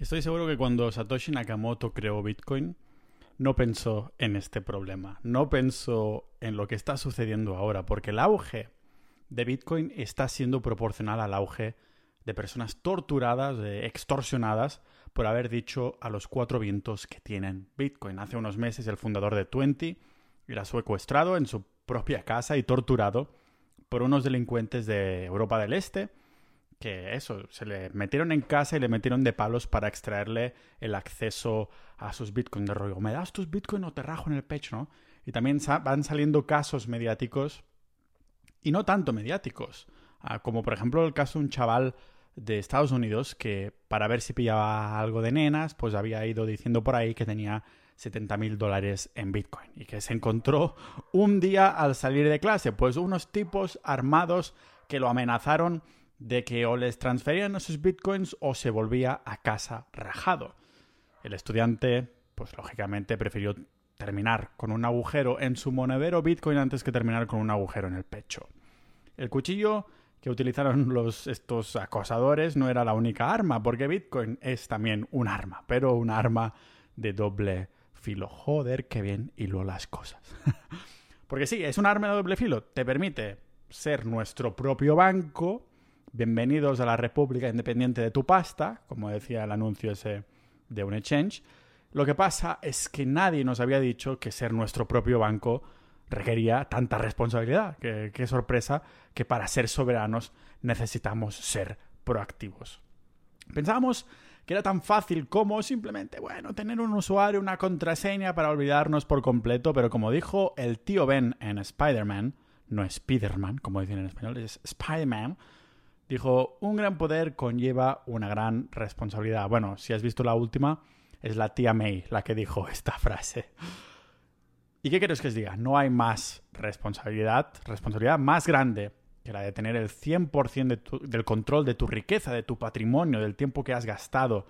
Estoy seguro que cuando Satoshi Nakamoto creó Bitcoin, no pensó en este problema, no pensó en lo que está sucediendo ahora, porque el auge de Bitcoin está siendo proporcional al auge de personas torturadas, extorsionadas por haber dicho a los cuatro vientos que tienen Bitcoin. Hace unos meses el fundador de Twenty era secuestrado en su propia casa y torturado por unos delincuentes de Europa del Este que eso, se le metieron en casa y le metieron de palos para extraerle el acceso a sus bitcoins de rollo. Me das tus bitcoins o te rajo en el pecho, ¿no? Y también van saliendo casos mediáticos y no tanto mediáticos, ah, como por ejemplo el caso de un chaval de Estados Unidos que para ver si pillaba algo de nenas, pues había ido diciendo por ahí que tenía 70 mil dólares en Bitcoin y que se encontró un día al salir de clase, pues unos tipos armados que lo amenazaron de que o les transferían esos bitcoins o se volvía a casa rajado. El estudiante, pues lógicamente prefirió terminar con un agujero en su monedero bitcoin antes que terminar con un agujero en el pecho. El cuchillo que utilizaron los, estos acosadores no era la única arma, porque bitcoin es también un arma, pero un arma de doble filo. Joder, qué bien hilo las cosas. porque sí, es un arma de doble filo. Te permite ser nuestro propio banco bienvenidos a la República Independiente de tu pasta, como decía el anuncio ese de un exchange. Lo que pasa es que nadie nos había dicho que ser nuestro propio banco requería tanta responsabilidad. Qué, sorpresa que para ser soberanos necesitamos ser proactivos. Pensábamos que era tan fácil como simplemente, bueno, tener un usuario, una contraseña para olvidarnos por completo, pero como dijo el tío Ben en Spider-Man, no Spider-Man, como dicen en español, es Spider-Man, Dijo, un gran poder conlleva una gran responsabilidad. Bueno, si has visto la última, es la tía May la que dijo esta frase. ¿Y qué quieres que os diga? No hay más responsabilidad, responsabilidad más grande que la de tener el 100% del control de tu riqueza, de tu patrimonio, del tiempo que has gastado,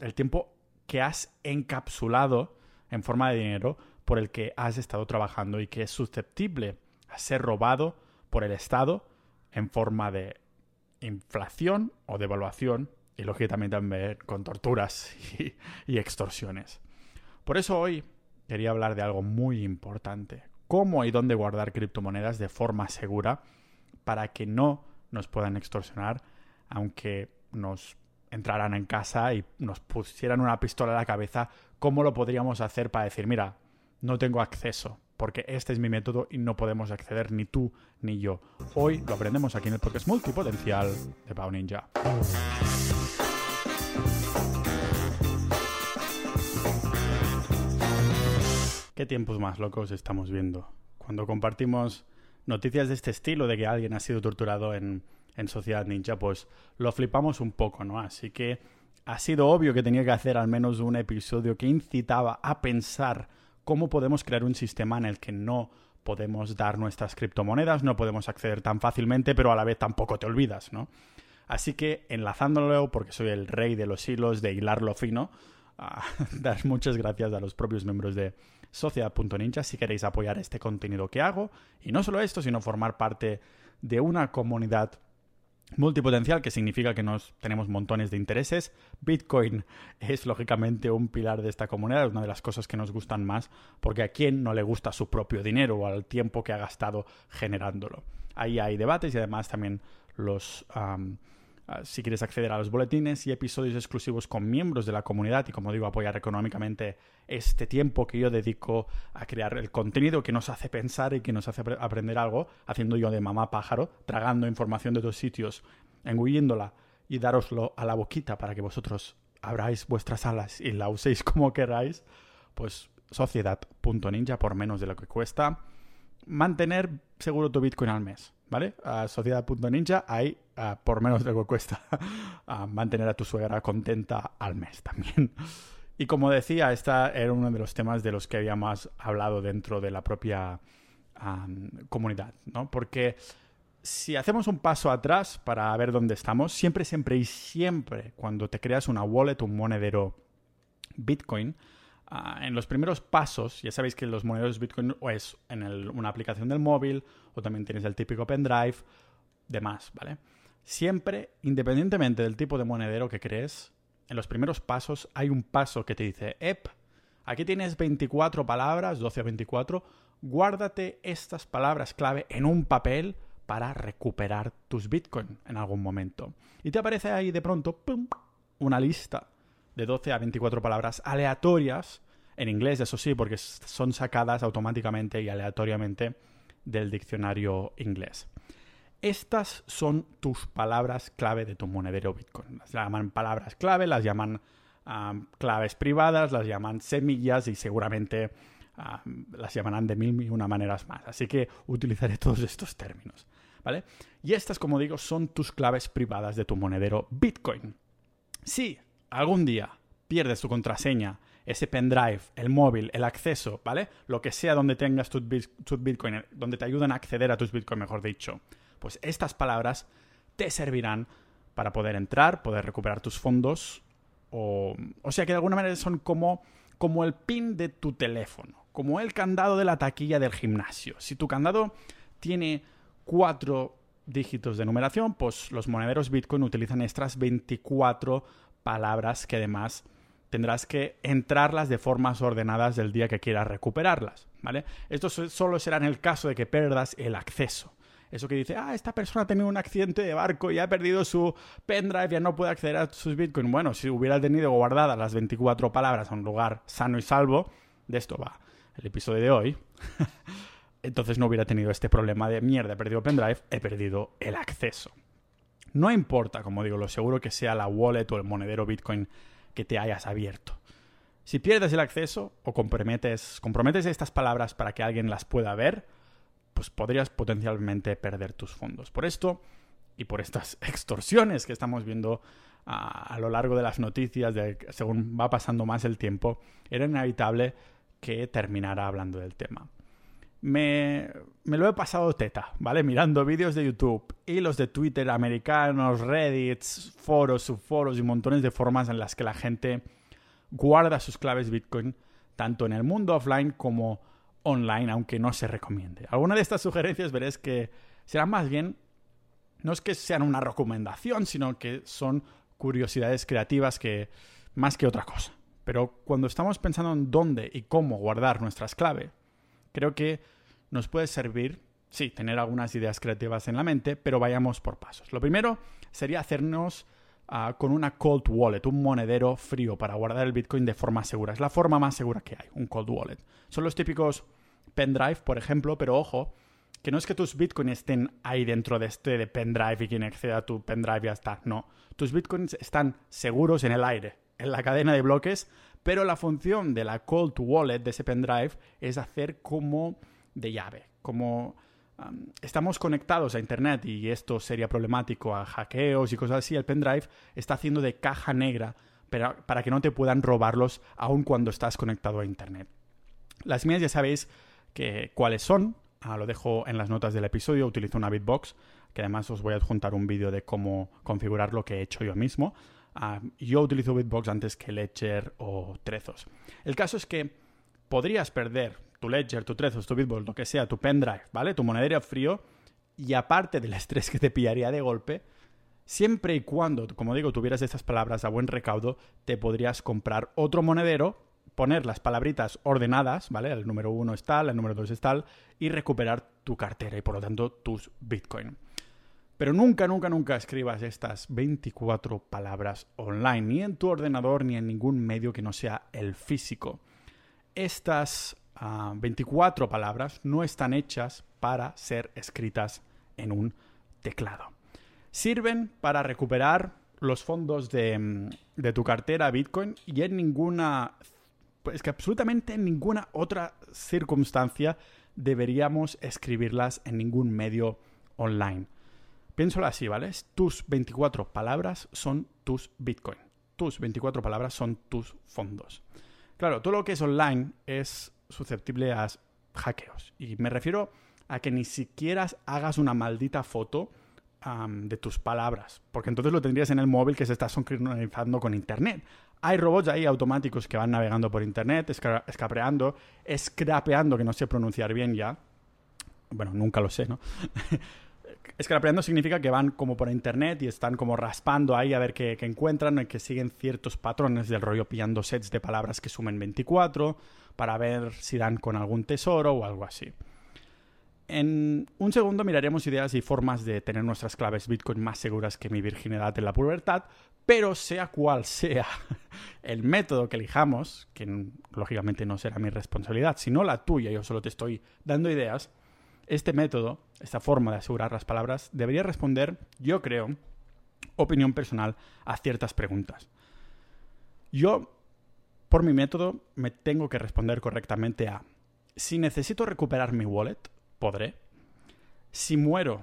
el tiempo que has encapsulado en forma de dinero por el que has estado trabajando y que es susceptible a ser robado por el Estado en forma de inflación o devaluación y lógicamente también con torturas y, extorsiones. Por eso hoy quería hablar de algo muy importante. Cómo y dónde guardar criptomonedas de forma segura para que no nos puedan extorsionar, aunque nos entraran en casa y nos pusieran una pistola a la cabeza, ¿cómo lo podríamos hacer para decir, mira, no tengo acceso porque este es mi método y no podemos acceder ni tú ni yo. Hoy lo aprendemos aquí en el podcast multipotencial de Pau Ninja. ¿Qué tiempos más locos estamos viendo? Cuando compartimos noticias de este estilo, de que alguien ha sido torturado en, en Sociedad Ninja, pues lo flipamos un poco, ¿no? Así que ha sido obvio que tenía que hacer al menos un episodio que incitaba a pensar cómo podemos crear un sistema en el que no podemos dar nuestras criptomonedas, no podemos acceder tan fácilmente, pero a la vez tampoco te olvidas, ¿no? Así que enlazándolo, porque soy el rey de los hilos, de hilarlo fino, dar muchas gracias a los propios miembros de Sociedad.ninja si queréis apoyar este contenido que hago. Y no solo esto, sino formar parte de una comunidad Multipotencial, que significa que nos tenemos montones de intereses. Bitcoin es lógicamente un pilar de esta comunidad, es una de las cosas que nos gustan más, porque a quién no le gusta su propio dinero o al tiempo que ha gastado generándolo. Ahí hay debates y además también los si quieres acceder a los boletines y episodios exclusivos con miembros de la comunidad y, como digo, apoyar económicamente este tiempo que yo dedico a crear el contenido que nos hace pensar y que nos hace aprender algo, haciendo yo de mamá pájaro, tragando información de dos sitios, engulliéndola y daroslo a la boquita para que vosotros abráis vuestras alas y la uséis como queráis, pues sociedad.ninja por menos de lo que cuesta mantener seguro tu Bitcoin al mes, ¿vale? A sociedad.ninja hay por menos de lo que cuesta mantener a tu suegra contenta al mes también. Y como decía, este era uno de los temas de los que habíamos hablado dentro de la propia comunidad, ¿no? Porque si hacemos un paso atrás para ver dónde estamos, siempre, siempre y siempre cuando te creas una wallet, un monedero Bitcoin, en los primeros pasos, ya sabéis que los monederos Bitcoin o es en una aplicación del móvil o también tienes el típico pendrive, demás, ¿vale? Siempre, independientemente del tipo de monedero que crees, en los primeros pasos hay un paso que te dice, ep, aquí tienes 24 palabras, 12 a 24, guárdate estas palabras clave en un papel para recuperar tus Bitcoin en algún momento. Y te aparece ahí de pronto ¡pum! una lista de 12 a 24 palabras aleatorias, en inglés, eso sí, porque son sacadas automáticamente y aleatoriamente del diccionario inglés. Estas son tus palabras clave de tu monedero Bitcoin. Las llaman palabras clave, las llaman claves privadas, las llaman semillas y seguramente las llamarán de mil y una maneras más. Así que utilizaré todos estos términos. ¿Vale? Y estas, como digo, son tus claves privadas de tu monedero Bitcoin. Si algún día pierdes tu contraseña, ese pendrive, el móvil, el acceso, ¿vale? Lo que sea donde tengas tus, Bitcoin, donde te ayudan a acceder a tus Bitcoin, mejor dicho. Pues estas palabras te servirán para poder entrar, poder recuperar tus fondos. O, sea que de alguna manera son como, como el pin de tu teléfono, como el candado de la taquilla del gimnasio. Si tu candado tiene cuatro dígitos de numeración, pues los monederos Bitcoin utilizan estas 24 palabras que además tendrás que entrarlas de formas ordenadas del día que quieras recuperarlas, ¿vale? Esto solo será en el caso de que pierdas el acceso. Eso que dice, ah, esta persona ha tenido un accidente de barco y ha perdido su pendrive, ya no puede acceder a sus bitcoins. Bueno, si hubiera tenido guardadas las 24 palabras en un lugar sano y salvo, de esto va el episodio de hoy, entonces no hubiera tenido este problema de mierda, he perdido pendrive, he perdido el acceso. No importa, como digo, lo seguro que sea la wallet o el monedero bitcoin que te hayas abierto. Si pierdes el acceso o comprometes, comprometes estas palabras para que alguien las pueda ver, pues podrías potencialmente perder tus fondos. Por esto y por estas extorsiones que estamos viendo a, lo largo de las noticias, de, según va pasando más el tiempo, era inevitable que terminara hablando del tema. Me, me, lo he pasado teta, ¿vale? Mirando vídeos de YouTube, hilos de Twitter americanos, Reddits, foros, subforos y montones de formas en las que la gente guarda sus claves Bitcoin, tanto en el mundo offline como online, aunque no se recomiende. Alguna de estas sugerencias veréis que serán más bien, no es que sean una recomendación, sino que son curiosidades creativas que más que otra cosa. Pero cuando estamos pensando en dónde y cómo guardar nuestras claves, creo que nos puede servir, sí, tener algunas ideas creativas en la mente, pero vayamos por pasos. Lo primero sería hacernos ah, con una cold wallet, un monedero frío para guardar el Bitcoin de forma segura. Es la forma más segura que hay, un cold wallet. Son los típicos pendrive, por ejemplo, pero ojo, que no es que tus bitcoins estén ahí dentro de este de pendrive y quien acceda a tu pendrive ya está. No, tus bitcoins están seguros en el aire, en la cadena de bloques, pero la función de la cold wallet de ese pendrive es hacer como de llave, como estamos conectados a internet y esto sería problemático a hackeos y cosas así, el pendrive está haciendo de caja negra para, para que no te puedan robarlos aun cuando estás conectado a internet. Las mías ya sabéis cuáles son. Ah, lo dejo en las notas del episodio. Utilizo una Bitbox, que además os voy a adjuntar un vídeo de cómo configurar lo que he hecho yo mismo. Ah, yo utilizo Bitbox antes que Ledger o Trezos. El caso es que podrías perder tu Ledger, tu Trezos, tu Bitbox, lo que sea, tu pendrive, ¿vale? Tu monedero frío. Y aparte del estrés que te pillaría de golpe, siempre y cuando, como digo, tuvieras estas palabras a buen recaudo, te podrías comprar otro monedero poner las palabritas ordenadas, ¿vale? El número uno es tal, el número dos es tal, y recuperar tu cartera y por lo tanto tus Bitcoin. Pero nunca, nunca, nunca escribas estas 24 palabras online, ni en tu ordenador, ni en ningún medio que no sea el físico. Estas 24 ah, palabras no están hechas para ser escritas en un teclado. Sirven para recuperar los fondos de, mm, de tu cartera Bitcoin y en ninguna es que absolutamente en ninguna otra circunstancia deberíamos escribirlas en ningún medio online. Piénsalo así, ¿vale? Tus 24 palabras son tus Bitcoin. Tus 24 palabras son tus fondos. Claro, todo lo que es online es susceptible a hackeos. Y me refiero a que ni siquiera hagas una maldita foto de tus palabras, porque entonces lo tendrías en el móvil que se está sincronizando con Internet. Hay robots ahí automáticos que van navegando por internet, escapeando, scrapeando, que no sé pronunciar bien ya. Bueno, nunca lo sé, ¿no? Scrapeando significa que van como por internet y están como raspando ahí a ver qué, qué encuentran, y que siguen ciertos patrones del rollo pillando sets de palabras que sumen 24 para ver si dan con algún tesoro o algo así. En un segundo miraremos ideas y formas de tener nuestras claves Bitcoin más seguras que mi virginidad en la pubertad, pero sea cual sea el método que elijamos, que lógicamente no será mi responsabilidad, sino la tuya, yo solo te estoy dando ideas, este método, esta forma de asegurar las palabras, debería responder, yo creo, opinión personal, a ciertas preguntas. Yo, por mi método, me tengo que responder correctamente a, si necesito recuperar mi wallet, podré. Si muero,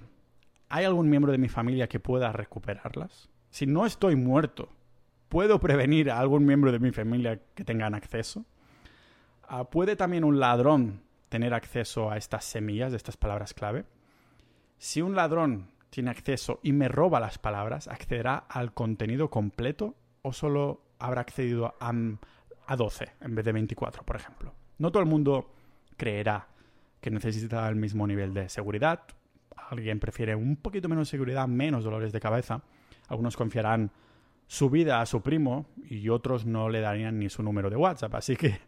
¿hay algún miembro de mi familia que pueda recuperarlas? Si no estoy muerto, ¿puedo prevenir a algún miembro de mi familia que tengan acceso? Ah, ¿Puede también un ladrón tener acceso a estas semillas, de estas palabras clave? Si un ladrón tiene acceso y me roba las palabras, ¿accederá al contenido completo o solo habrá accedido a, a 12 en vez de 24, por ejemplo? No todo el mundo creerá que necesita el mismo nivel de seguridad. Alguien prefiere un poquito menos seguridad, menos dolores de cabeza. Algunos confiarán su vida a su primo y otros no le darían ni su número de WhatsApp. Así que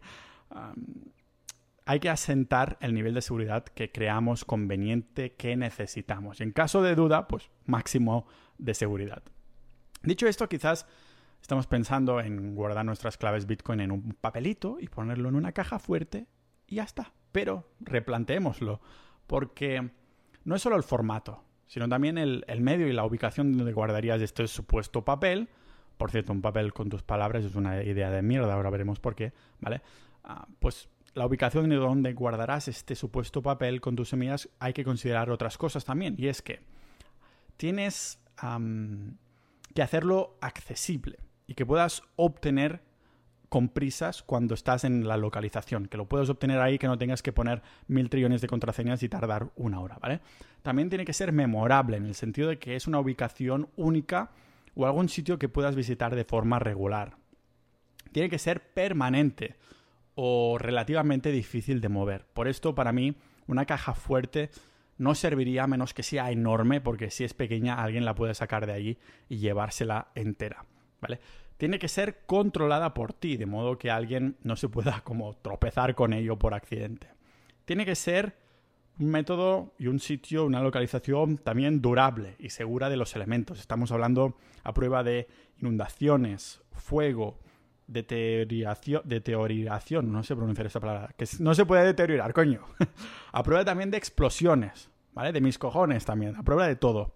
hay que asentar el nivel de seguridad que creamos conveniente que necesitamos. Y en caso de duda, pues máximo de seguridad. Dicho esto, quizás estamos pensando en guardar nuestras claves Bitcoin en un papelito y ponerlo en una caja fuerte y ya está. Pero replanteémoslo, porque no es solo el formato, sino también el, medio y la ubicación donde guardarías este supuesto papel. Por cierto, un papel con tus palabras es una idea de mierda, ahora veremos por qué, ¿vale? Ah, pues la ubicación de donde guardarás este supuesto papel con tus semillas hay que considerar otras cosas también, y es que tienes que hacerlo accesible y que puedas obtener con prisas cuando estás en la localización, que lo puedes obtener ahí, que no tengas que poner mil trillones de contraseñas y tardar una hora, ¿vale? También tiene que ser memorable, en el sentido de que es una ubicación única o algún sitio que puedas visitar de forma regular. Tiene que ser permanente o relativamente difícil de mover. Por esto, para mí, una caja fuerte no serviría a menos que sea enorme, porque si es pequeña, alguien la puede sacar de allí y llevársela entera, ¿vale? tiene que ser controlada por ti, de modo que alguien no se pueda como tropezar con ello por accidente. Tiene que ser un método y un sitio, una localización también durable y segura de los elementos. Estamos hablando a prueba de inundaciones, fuego, deterioración, deterioración, no sé pronunciar esa palabra, que no se puede deteriorar, coño. a prueba también de explosiones, ¿vale? De mis cojones también, a prueba de todo.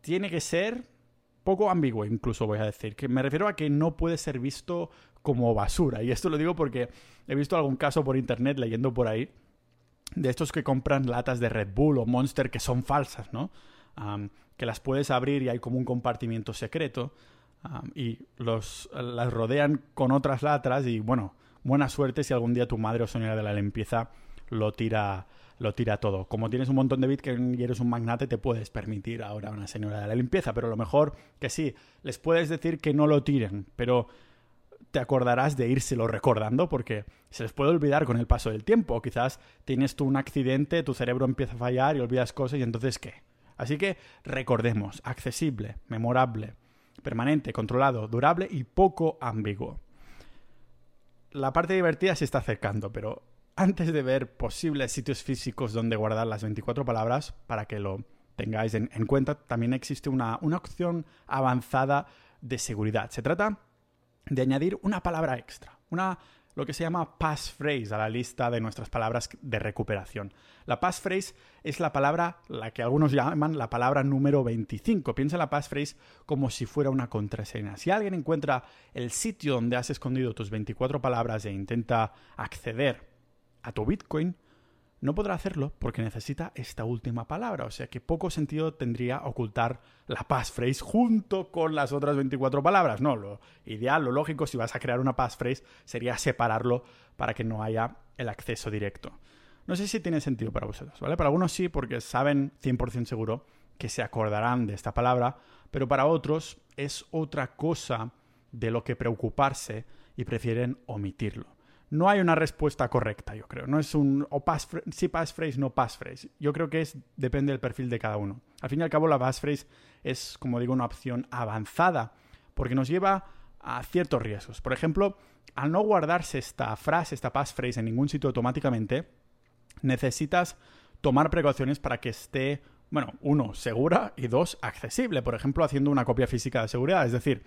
Tiene que ser poco ambiguo, incluso voy a decir. Que me refiero a que no puede ser visto como basura. Y esto lo digo porque he visto algún caso por internet leyendo por ahí de estos que compran latas de Red Bull o Monster que son falsas, ¿no? que las puedes abrir y hay como un compartimiento secreto y los, las rodean con otras latas y bueno, buena suerte si algún día tu madre o señora de la limpieza lo tira lo tira todo. Como tienes un montón de Bitcoin y eres un magnate, te puedes permitir ahora una señora de la limpieza, pero lo mejor que sí, les puedes decir que no lo tiren, pero te acordarás de írselo recordando porque se les puede olvidar con el paso del tiempo. Quizás tienes tú un accidente, tu cerebro empieza a fallar y olvidas cosas y entonces ¿qué? Así que recordemos, accesible, memorable, permanente, controlado, durable y poco ambiguo. La parte divertida se está acercando, pero antes de ver posibles sitios físicos donde guardar las 24 palabras, para que lo tengáis en, cuenta, también existe una, una, opción avanzada de seguridad. Se trata de añadir una palabra extra, una, lo que se llama passphrase a la lista de nuestras palabras de recuperación. La passphrase es la palabra, la que algunos llaman la palabra número 25. Piensa en la passphrase como si fuera una contraseña. Si alguien encuentra el sitio donde has escondido tus 24 palabras e intenta acceder a tu Bitcoin, no podrá hacerlo porque necesita esta última palabra. O sea que poco sentido tendría ocultar la passphrase junto con las otras 24 palabras. No, lo ideal, lo lógico, si vas a crear una passphrase, sería separarlo para que no haya el acceso directo. No sé si tiene sentido para vosotros, ¿vale? Para algunos sí, porque saben 100% seguro que se acordarán de esta palabra, pero para otros es otra cosa de lo que preocuparse y prefieren omitirlo. No hay una respuesta correcta, yo creo. No es un o sí passphrase, no passphrase. Yo creo que es depende del perfil de cada uno. Al fin y al cabo, la passphrase es, como digo, una opción avanzada porque nos lleva a ciertos riesgos. Por ejemplo, al no guardarse esta frase, esta passphrase en ningún sitio automáticamente, necesitas tomar precauciones para que esté, bueno, uno, segura y dos, accesible. Por ejemplo, haciendo una copia física de seguridad. Es decir,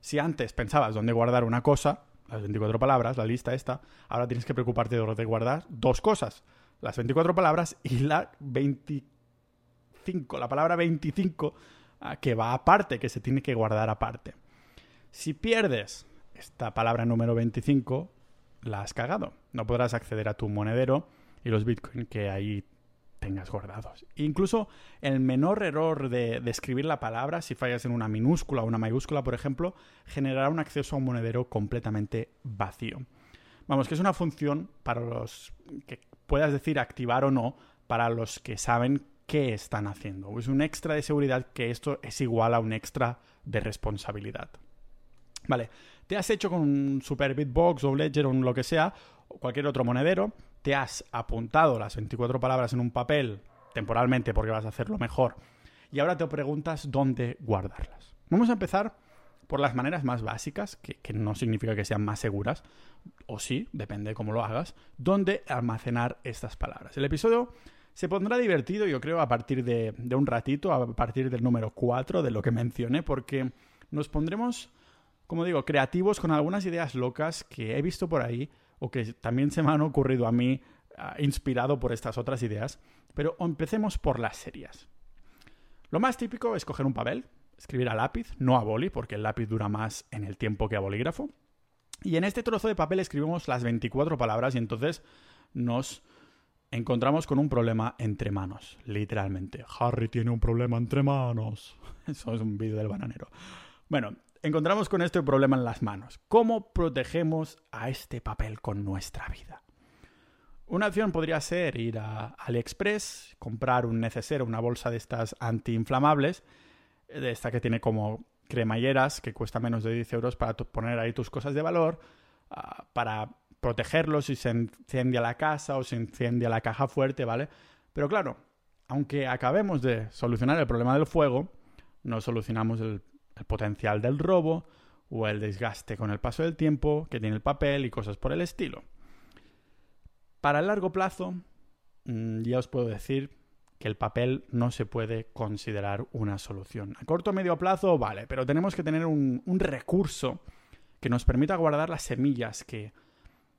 si antes pensabas dónde guardar una cosa, las 24 palabras, la lista esta, ahora tienes que preocuparte de guardar dos cosas. Las 24 palabras y la 25, la palabra 25 ah, que va aparte, que se tiene que guardar aparte. Si pierdes esta palabra número 25, la has cagado. No podrás acceder a tu monedero y los bitcoins que ahí tengas guardados. Incluso el menor error de, escribir la palabra, si fallas en una minúscula o una mayúscula, por ejemplo, generará un acceso a un monedero completamente vacío. Vamos, que es una función para los que puedas decir activar o no, para los que saben qué están haciendo. Es un extra de seguridad que esto es igual a un extra de responsabilidad. Vale, te has hecho con un Super Bitbox o Ledger o lo que sea, o cualquier otro monedero, te has apuntado las 24 palabras en un papel temporalmente porque vas a hacerlo mejor y ahora te preguntas dónde guardarlas. Vamos a empezar por las maneras más básicas, que, no significa que sean más seguras, o sí, depende de cómo lo hagas, dónde almacenar estas palabras. El episodio se pondrá divertido, yo creo, a partir de, de un ratito, a partir del número 4 de lo que mencioné, porque nos pondremos, como digo, creativos con algunas ideas locas que he visto por ahí o que también se me han ocurrido a mí ah, inspirado por estas otras ideas, pero empecemos por las series. Lo más típico es coger un papel, escribir a lápiz, no a boli, porque el lápiz dura más en el tiempo que a bolígrafo. Y en este trozo de papel escribimos las 24 palabras y entonces nos encontramos con un problema entre manos, literalmente. Harry tiene un problema entre manos. Eso es un vídeo del bananero. Bueno, encontramos con este problema en las manos. ¿Cómo protegemos a este papel con nuestra vida? Una opción podría ser ir a AliExpress, comprar un neceser, una bolsa de estas antiinflamables, de esta que tiene como cremalleras, que cuesta menos de 10 euros para poner ahí tus cosas de valor, ah, para protegerlos si se incendia la casa o se incendia la caja fuerte, ¿vale? Pero claro, aunque acabemos de solucionar el problema del fuego, no solucionamos el el potencial del robo o el desgaste con el paso del tiempo que tiene el papel y cosas por el estilo. Para el largo plazo, mm, ya os puedo decir que el papel no se puede considerar una solución. A corto o medio plazo, vale, pero tenemos que tener un, un recurso que nos permita guardar las semillas que,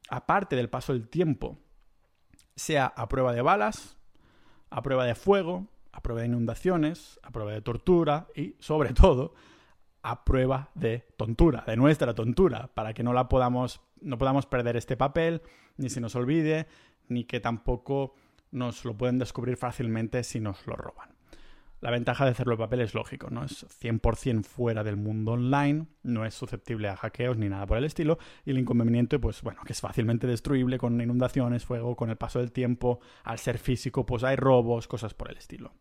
aparte del paso del tiempo, sea a prueba de balas, a prueba de fuego, a prueba de inundaciones, a prueba de tortura y, sobre todo, a prueba de tontura, de nuestra tontura, para que no la podamos, no podamos perder este papel, ni se nos olvide, ni que tampoco nos lo pueden descubrir fácilmente si nos lo roban. La ventaja de hacerlo de papel es lógico, no es 100% fuera del mundo online, no es susceptible a hackeos ni nada por el estilo, y el inconveniente, pues bueno, que es fácilmente destruible con inundaciones, fuego, con el paso del tiempo, al ser físico, pues hay robos, cosas por el estilo.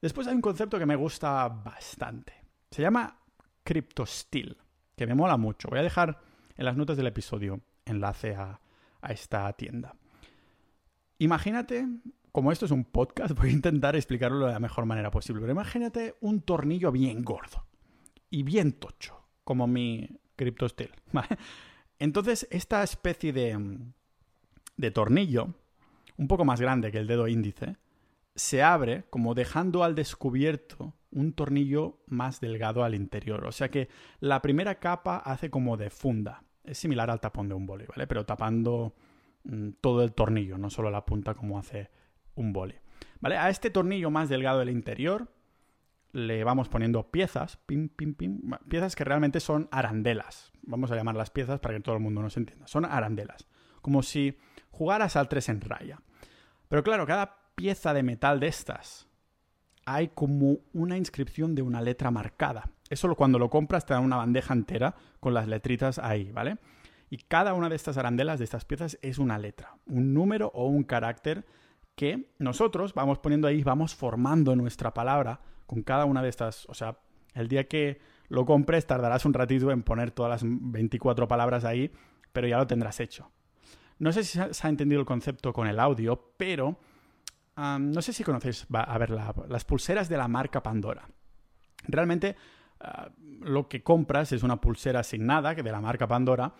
Después hay un concepto que me gusta bastante. Se llama CryptoSteel, que me mola mucho. Voy a dejar en las notas del episodio enlace a, esta tienda. Imagínate, como esto es un podcast, voy a intentar explicarlo de la mejor manera posible, pero imagínate un tornillo bien gordo y bien tocho, como mi CryptoSteel. Entonces, esta especie de, de tornillo, un poco más grande que el dedo índice, se abre como dejando al descubierto un tornillo más delgado al interior. O sea que la primera capa hace como de funda. Es similar al tapón de un boli, ¿vale? Pero tapando mm, todo el tornillo, no solo la punta como hace un boli. ¿Vale? A este tornillo más delgado del interior le vamos poniendo piezas, pim, pim, pim, piezas que realmente son arandelas. Vamos a llamarlas piezas para que todo el mundo nos entienda. Son arandelas. Como si jugaras al 3 en raya. Pero claro, cada pieza de metal de estas hay como una inscripción de una letra marcada. Eso cuando lo compras te da una bandeja entera con las letritas ahí, ¿vale? Y cada una de estas arandelas, de estas piezas, es una letra, un número o un carácter que nosotros vamos poniendo ahí, vamos formando nuestra palabra con cada una de estas. O sea, el día que lo compres tardarás un ratito en poner todas las 24 palabras ahí, pero ya lo tendrás hecho. No sé si se ha entendido el concepto con el audio, pero no sé si conocéis, a ver, las pulseras de la marca Pandora. Realmente ah, lo que compras es una pulsera asignada de la marca Pandora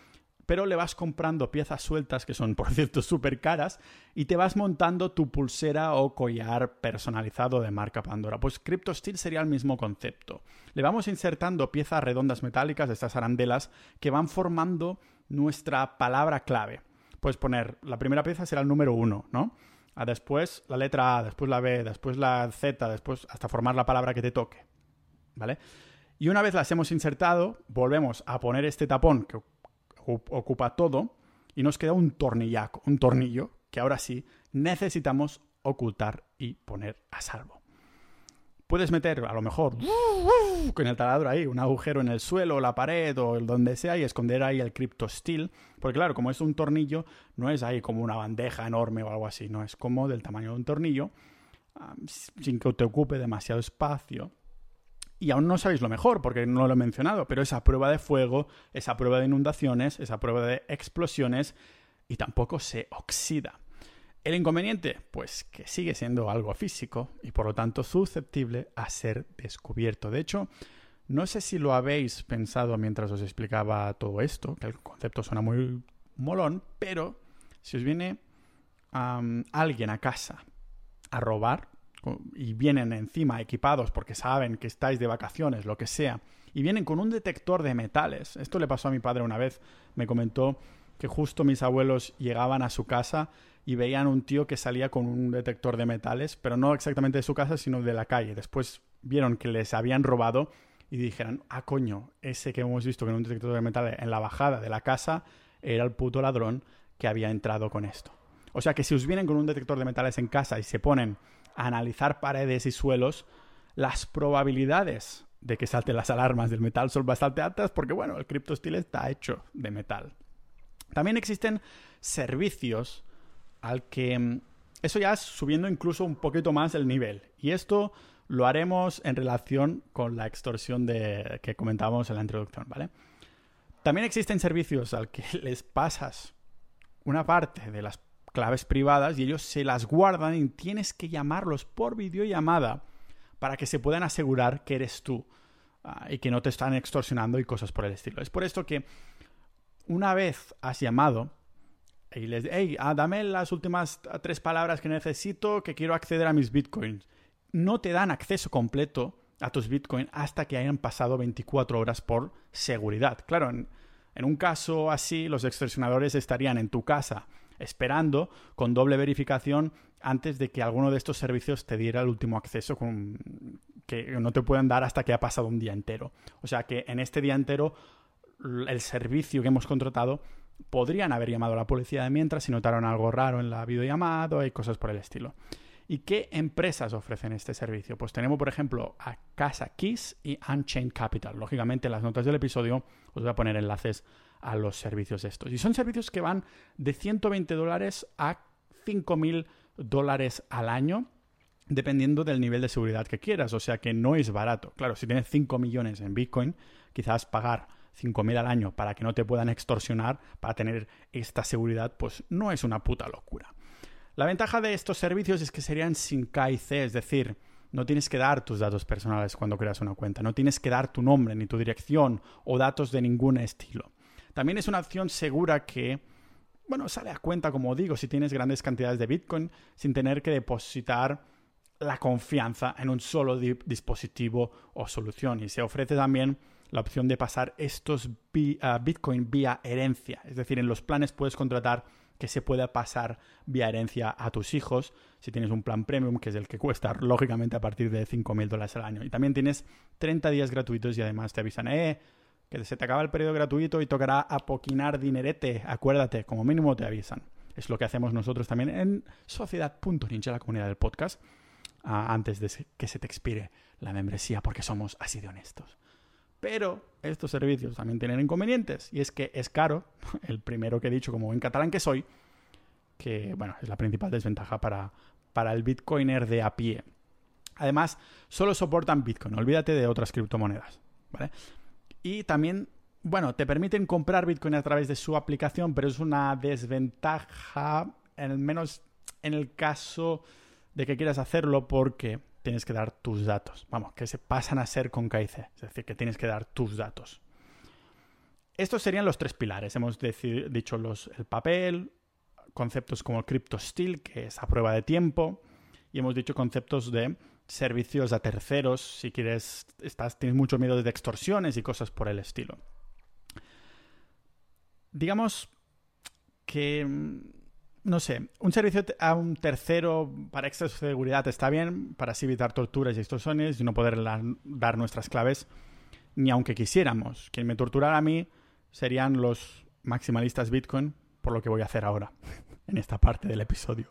pero le vas comprando piezas sueltas, que son, por cierto, súper caras, y te vas montando tu pulsera o collar personalizado de marca Pandora. Pues CryptoSteel sería el mismo concepto. Le vamos insertando piezas redondas metálicas, estas arandelas, que van formando nuestra palabra clave. Puedes poner, la primera pieza será el número 1, ¿no? Después la letra A, después la B, después la Z, después hasta formar la palabra que te toque. ¿Vale? Y una vez las hemos insertado, volvemos a poner este tapón que ocupa todo y nos queda un tornillaco, un tornillo que ahora sí necesitamos ocultar y poner a salvo. Puedes meter a lo mejor con el taladro ahí un agujero en el suelo, la pared o el donde sea y esconder ahí el Crypto Steel, porque claro, como es un tornillo, no es ahí como una bandeja enorme o algo así, no es como del tamaño de un tornillo, sin que te ocupe demasiado espacio. Y aún no sabéis lo mejor, porque no lo he mencionado, pero esa prueba de fuego, esa prueba de inundaciones, esa prueba de explosiones, y tampoco se oxida. El inconveniente, pues que sigue siendo algo físico y por lo tanto susceptible a ser descubierto. De hecho, no sé si lo habéis pensado mientras os explicaba todo esto, que el concepto suena muy molón, pero si os viene alguien a casa a robar, y vienen encima equipados porque saben que estáis de vacaciones, lo que sea, y vienen con un detector de metales. Esto le pasó a mi padre una vez. Me comentó que justo mis abuelos llegaban a su casa y veían un tío que salía con un detector de metales, pero no exactamente de su casa, sino de la calle. Después vieron que les habían robado y dijeron, ah, coño, ese que hemos visto con un detector de metales en la bajada de la casa era el puto ladrón que había entrado con esto. O sea que si os vienen con un detector de metales en casa y se ponen analizar paredes y suelos, las probabilidades de que salten las alarmas del metal son bastante altas porque, bueno, el CryptoSteel está hecho de metal. También existen servicios al que... Mm, eso ya es subiendo incluso un poquito más el nivel. Y esto lo haremos en relación con la extorsión de, que comentábamos en la introducción, ¿vale? También existen servicios al que les pasas una parte de las claves privadas y ellos se las guardan y tienes que llamarlos por videollamada para que se puedan asegurar que eres tú ah, y que no te están extorsionando y cosas por el estilo. Es por esto que una vez has llamado y les hey, ah, dame las últimas tres palabras que necesito que quiero acceder a mis bitcoins. No te dan acceso completo a tus bitcoins hasta que hayan pasado 24 horas por seguridad. Claro, en, un caso así, los extorsionadores estarían en tu casa esperando con doble verificación antes de que alguno de estos servicios te diera el último acceso que no te pueden dar hasta que ha pasado un día entero. O sea que en este día entero el servicio que hemos contratado podrían haber llamado a la policía de mientras si notaron algo raro en la videollamada y cosas por el estilo. ¿Y qué empresas ofrecen este servicio? Pues tenemos, por ejemplo, a Casa Keys y Unchained Capital. Lógicamente, en las notas del episodio os voy a poner enlaces a los servicios estos. Y son servicios que van de 120 dólares a 5.000 dólares al año, dependiendo del nivel de seguridad que quieras. O sea que no es barato. Claro, si tienes 5 millones en Bitcoin, quizás pagar 5.000 al año para que no te puedan extorsionar, para tener esta seguridad, pues no es una puta locura. La ventaja de estos servicios es que serían sin KIC, es decir, no tienes que dar tus datos personales cuando creas una cuenta, no tienes que dar tu nombre, ni tu dirección o datos de ningún estilo. También es una opción segura que, bueno, sale a cuenta, como digo, si tienes grandes cantidades de Bitcoin sin tener que depositar la confianza en un solo dispositivo o solución. Y se ofrece también la opción de pasar estos ah, Bitcoin vía herencia. Es decir, en los planes puedes contratar que se pueda pasar vía herencia a tus hijos, si tienes un plan premium, que es el que cuesta, lógicamente, a partir de 5.000 dólares al año. Y también tienes 30 días gratuitos y además te avisan, eh, que se te acaba el periodo gratuito y tocará apoquinar dinerete. Acuérdate, como mínimo te avisan. Es lo que hacemos nosotros también en sociedad.ninja, la comunidad del podcast, antes de que se te expire la membresía, porque somos así de honestos. Pero estos servicios también tienen inconvenientes, y es que es caro, el primero que he dicho como buen catalán que soy, que bueno, es la principal desventaja para, para el bitcoiner de a pie. Además, solo soportan Bitcoin, olvídate de otras criptomonedas. ¿vale? Y también bueno, te permiten comprar Bitcoin a través de su aplicación, pero es una desventaja, al menos en el caso de que quieras hacerlo porque tienes que dar tus datos. Vamos, que se pasan a ser con KIC, es decir, que tienes que dar tus datos. Estos serían los tres pilares. Hemos dicho el papel, conceptos como el CryptoSteel, que es a prueba de tiempo, y hemos dicho conceptos de servicios a terceros, si quieres, estás, tienes mucho miedo de extorsiones y cosas por el estilo. Digamos que, no sé, un servicio a un tercero para extra seguridad está bien, para así evitar torturas y extorsiones y no poder dar nuestras claves, ni aunque quisiéramos. Quien me torturara a mí serían los maximalistas Bitcoin, por lo que voy a hacer ahora, en esta parte del episodio.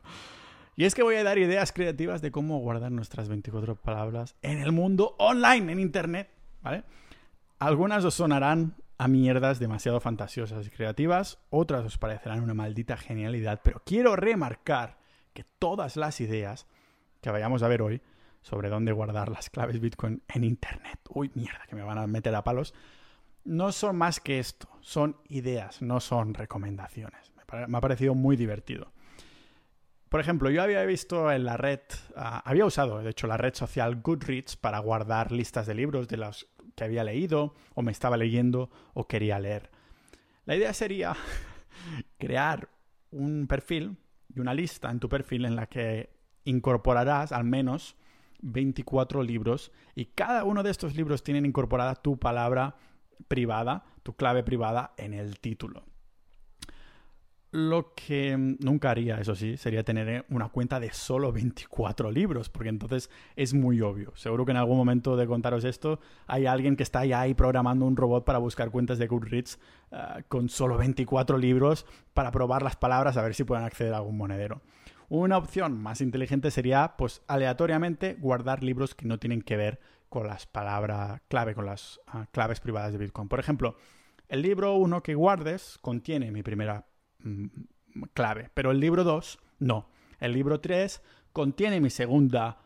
Y es que voy a dar ideas creativas de cómo guardar nuestras 24 palabras en el mundo online, en Internet, ¿vale? Algunas os sonarán a mierdas demasiado fantasiosas y creativas, otras os parecerán una maldita genialidad, pero quiero remarcar que todas las ideas que vayamos a ver hoy sobre dónde guardar las claves Bitcoin en Internet, uy, mierda, que me van a meter a palos, no son más que esto, son ideas, no son recomendaciones. Me ha parecido muy divertido. Por ejemplo, yo había visto en la red, ah, había usado de hecho la red social Goodreads para guardar listas de libros de los que había leído o me estaba leyendo o quería leer. La idea sería crear un perfil y una lista en tu perfil en la que incorporarás al menos 24 libros y cada uno de estos libros tienen incorporada tu palabra privada, tu clave privada en el título. Lo que nunca haría, eso sí, sería tener una cuenta de solo 24 libros, porque entonces es muy obvio. Seguro que en algún momento de contaros esto, hay alguien que está ahí programando un robot para buscar cuentas de Goodreads uh, con solo 24 libros para probar las palabras a ver si pueden acceder a algún monedero. Una opción más inteligente sería, pues, aleatoriamente guardar libros que no tienen que ver con las palabras clave, con las uh, claves privadas de Bitcoin. Por ejemplo, el libro 1 que guardes contiene mi primera clave. Pero el libro 2, no. El libro 3 contiene mi segunda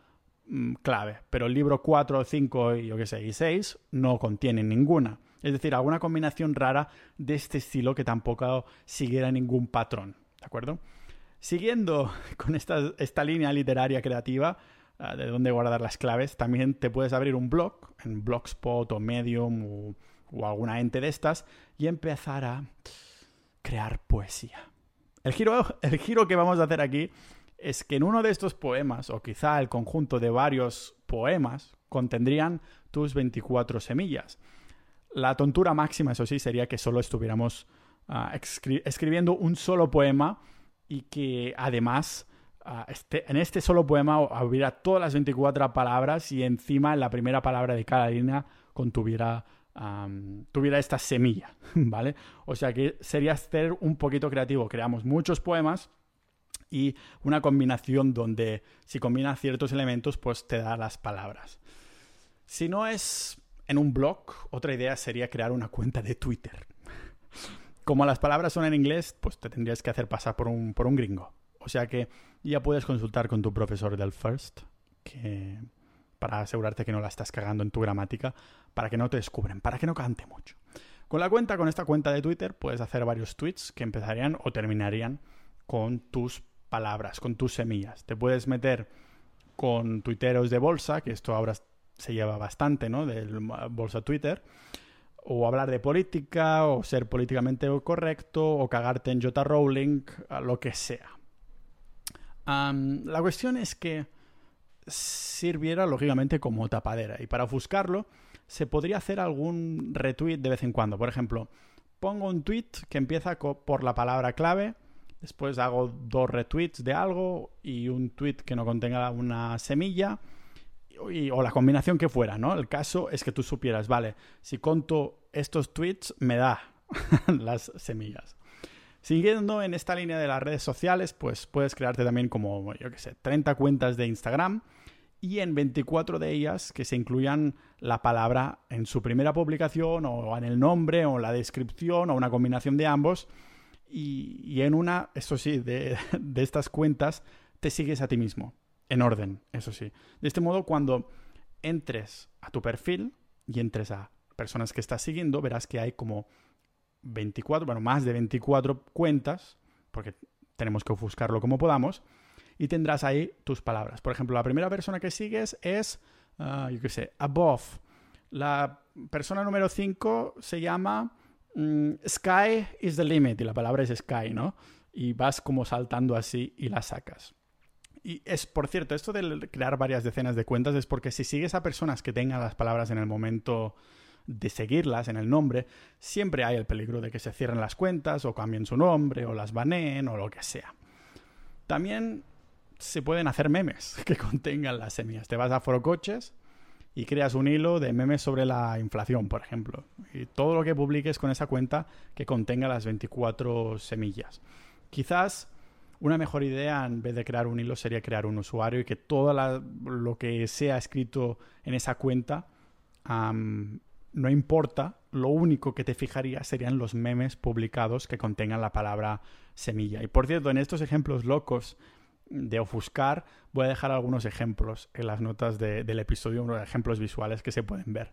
mm, clave, pero el libro 4, 5 y yo qué sé, y 6 no contienen ninguna. Es decir, alguna combinación rara de este estilo que tampoco siguiera ningún patrón. ¿De acuerdo? Siguiendo con esta, esta línea literaria creativa ah, de dónde guardar las claves, también te puedes abrir un blog en Blogspot o Medium o alguna ente de estas y empezar a crear poesía. El giro, el giro que vamos a hacer aquí es que en uno de estos poemas, o quizá el conjunto de varios poemas, contendrían tus 24 semillas. La tontura máxima, eso sí, sería que solo estuviéramos ah, escribiendo un solo poema y que además ah, este, en este solo poema hubiera todas las 24 palabras y encima en la primera palabra de cada línea contuviera tuviera esta semilla, ¿vale? O sea que sería ser un poquito creativo. Creamos muchos poemas y una combinación donde si combinas ciertos elementos, pues te da las palabras. Si no es en un blog, otra idea sería crear una cuenta de Twitter. Como las palabras son en inglés, pues te tendrías que hacer pasar por un, por un gringo. O sea que ya puedes consultar con tu profesor del First, que para asegurarte que no la estás cagando en tu gramática, para que no te descubren, para que no cante mucho. Con la cuenta, con esta cuenta de Twitter, puedes hacer varios tweets que empezarían o terminarían con tus palabras, con tus semillas. Te puedes meter con tuiteros de bolsa, que esto ahora se lleva bastante, ¿no? Del bolsa Twitter. O hablar de política, o ser políticamente correcto, o cagarte en J. Rowling, lo que sea. la cuestión es que sirviera lógicamente como tapadera. Y para ofuscarlo, se podría hacer algún retweet de vez en cuando. Por ejemplo, pongo un tweet que empieza por la palabra clave, después hago dos retweets de algo y un tweet que no contenga una semilla. o la combinación que fuera, ¿no? El caso es que tú supieras, vale, si conto estos tweets, me da las semillas. Siguiendo en esta línea de las redes sociales, pues puedes crearte también como, yo qué sé, 30 cuentas de Instagram y en 24 de ellas que se incluyan la palabra en su primera publicación o en el nombre o en la descripción o una combinación de ambos. Y, en una, eso sí, de, de estas cuentas te sigues a ti mismo, en orden, eso sí. De este modo, cuando entres a tu perfil y entres a personas que estás siguiendo, verás que hay como 24, bueno, más de 24 cuentas, porque tenemos que ofuscarlo como podamos, y tendrás ahí tus palabras. Por ejemplo, la primera persona que sigues es, uh, yo qué sé, above. La persona número 5 se llama mm, Sky is the limit, y la palabra es sky, ¿no? Y vas como saltando así y la sacas. Y es, por cierto, esto de crear varias decenas de cuentas es porque si sigues a personas que tengan las palabras en el momento de seguirlas en el nombre, siempre hay el peligro de que se cierren las cuentas o cambien su nombre o las baneen o lo que sea. También se pueden hacer memes que contengan las semillas. Te vas a Foro Coches y creas un hilo de memes sobre la inflación, por ejemplo. Y todo lo que publiques con esa cuenta que contenga las 24 semillas. Quizás una mejor idea en vez de crear un hilo sería crear un usuario y que todo lo que sea escrito en esa cuenta no importa, lo único que te fijaría serían los memes publicados que contengan la palabra semilla. Y por cierto, en estos ejemplos locos de ofuscar, voy a dejar algunos ejemplos en las notas del episodio, unos ejemplos visuales que se pueden ver.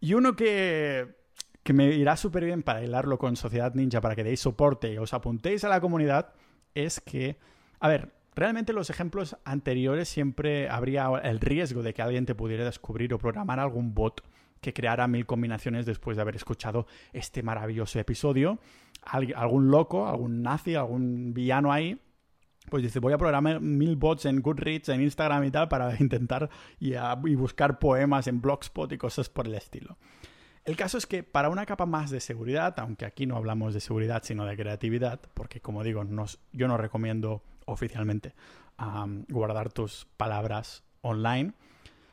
Y uno que, que me irá súper bien para hilarlo con Sociedad Ninja, para que deis soporte y os apuntéis a la comunidad, es que, a ver, realmente los ejemplos anteriores siempre habría el riesgo de que alguien te pudiera descubrir o programar algún bot que creara mil combinaciones después de haber escuchado este maravilloso episodio. algún loco, algún nazi, algún villano ahí pues dice, voy a programar mil bots en Goodreads, en Instagram y tal, para intentar y, buscar poemas en Blogspot y cosas por el estilo. El caso es que para una capa más de seguridad, aunque aquí no hablamos de seguridad sino de creatividad, porque como digo, yo no recomiendo oficialmente guardar tus palabras online,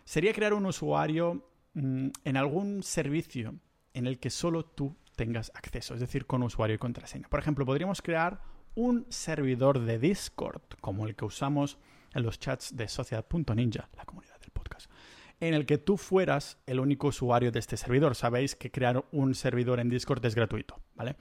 sería crear un usuario mm, en algún servicio en el que solo tú tengas acceso, es decir, con usuario y contraseña. Por ejemplo, podríamos crear un servidor de Discord, como el que usamos en los chats de Sociedad.ninja, la comunidad del podcast, en el que tú fueras el único usuario de este servidor. Sabéis que crear un servidor en Discord es gratuito, ¿vale?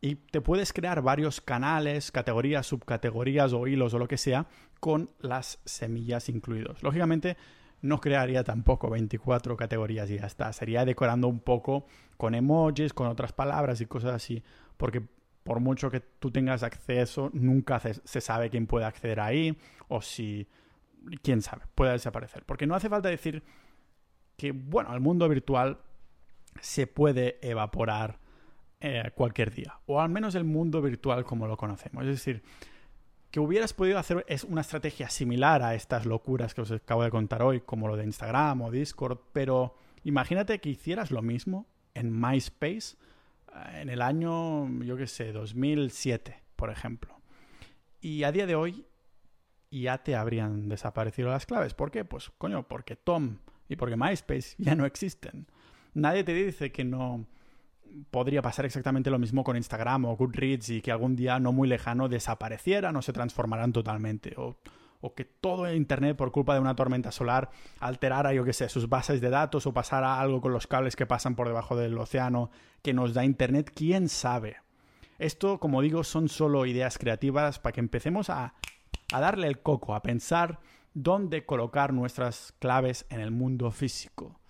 Y te puedes crear varios canales, categorías, subcategorías o hilos o lo que sea con las semillas incluidos. Lógicamente, no crearía tampoco 24 categorías y ya está. Sería decorando un poco con emojis, con otras palabras y cosas así. Porque por mucho que tú tengas acceso, nunca se sabe quién puede acceder ahí o si, quién sabe, puede desaparecer. Porque no hace falta decir que, bueno, el mundo virtual se puede evaporar eh, cualquier día, o al menos el mundo virtual como lo conocemos. Es decir, que hubieras podido hacer es una estrategia similar a estas locuras que os acabo de contar hoy, como lo de Instagram o Discord, pero imagínate que hicieras lo mismo en MySpace en el año, yo qué sé, 2007, por ejemplo. Y a día de hoy ya te habrían desaparecido las claves. ¿Por qué? Pues coño, porque Tom y porque MySpace ya no existen. Nadie te dice que no podría pasar exactamente lo mismo con Instagram o Goodreads y que algún día no muy lejano desaparecieran o se transformaran totalmente. O que todo Internet por culpa de una tormenta solar alterara, yo qué sé, sus bases de datos o pasara algo con los cables que pasan por debajo del océano que nos da Internet, quién sabe. Esto, como digo, son solo ideas creativas para que empecemos a, a darle el coco, a pensar dónde colocar nuestras claves en el mundo físico.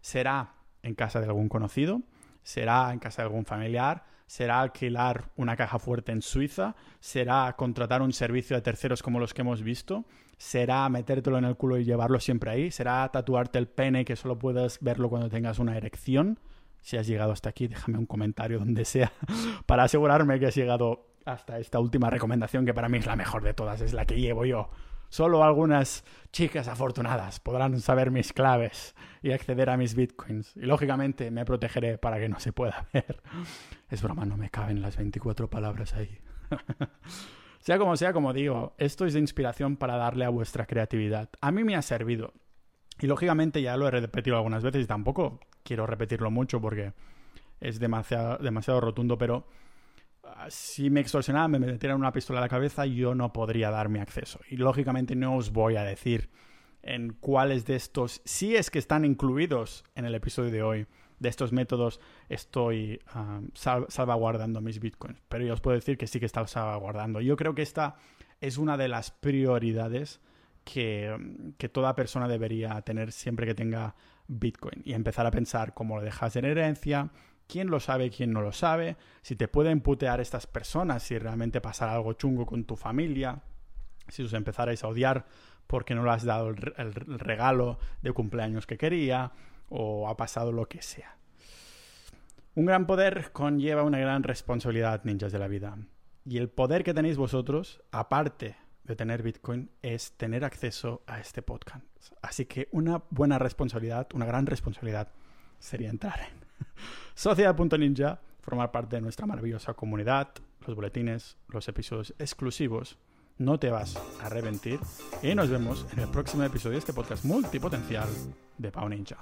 ¿Será en casa de algún conocido? ¿Será en casa de algún familiar? Será alquilar una caja fuerte en Suiza, será contratar un servicio de terceros como los que hemos visto, será metértelo en el culo y llevarlo siempre ahí, será tatuarte el pene que solo puedas verlo cuando tengas una erección. Si has llegado hasta aquí, déjame un comentario donde sea para asegurarme que has llegado hasta esta última recomendación que para mí es la mejor de todas, es la que llevo yo. Solo algunas chicas afortunadas podrán saber mis claves y acceder a mis bitcoins. Y lógicamente me protegeré para que no se pueda ver. Es broma, no me caben las 24 palabras ahí. sea como sea, como digo, esto es de inspiración para darle a vuestra creatividad. A mí me ha servido. Y lógicamente ya lo he repetido algunas veces y tampoco quiero repetirlo mucho porque es demasiado, demasiado rotundo, pero si me extorsionaran, me metieran una pistola a la cabeza, yo no podría darme acceso. Y lógicamente no os voy a decir en cuáles de estos, si es que están incluidos en el episodio de hoy, de estos métodos estoy ah, salvaguardando mis bitcoins. Pero yo os puedo decir que sí que está salvaguardando. Yo creo que esta es una de las prioridades que, que toda persona debería tener siempre que tenga Bitcoin y empezar a pensar cómo lo dejas en herencia, quién lo sabe, quién no lo sabe, si te pueden putear estas personas, si realmente pasará algo chungo con tu familia, si os empezarais a odiar porque no le has dado el, el regalo de cumpleaños que quería o ha pasado lo que sea. Un gran poder conlleva una gran responsabilidad, ninjas de la vida. Y el poder que tenéis vosotros, aparte de tener Bitcoin, es tener acceso a este podcast. Así que una buena responsabilidad, una gran responsabilidad, sería entrar en sociedad.ninja, formar parte de nuestra maravillosa comunidad, los boletines, los episodios exclusivos. No te vas a arrepentir y nos vemos en el próximo episodio de este podcast multipotencial de Pau Ninja.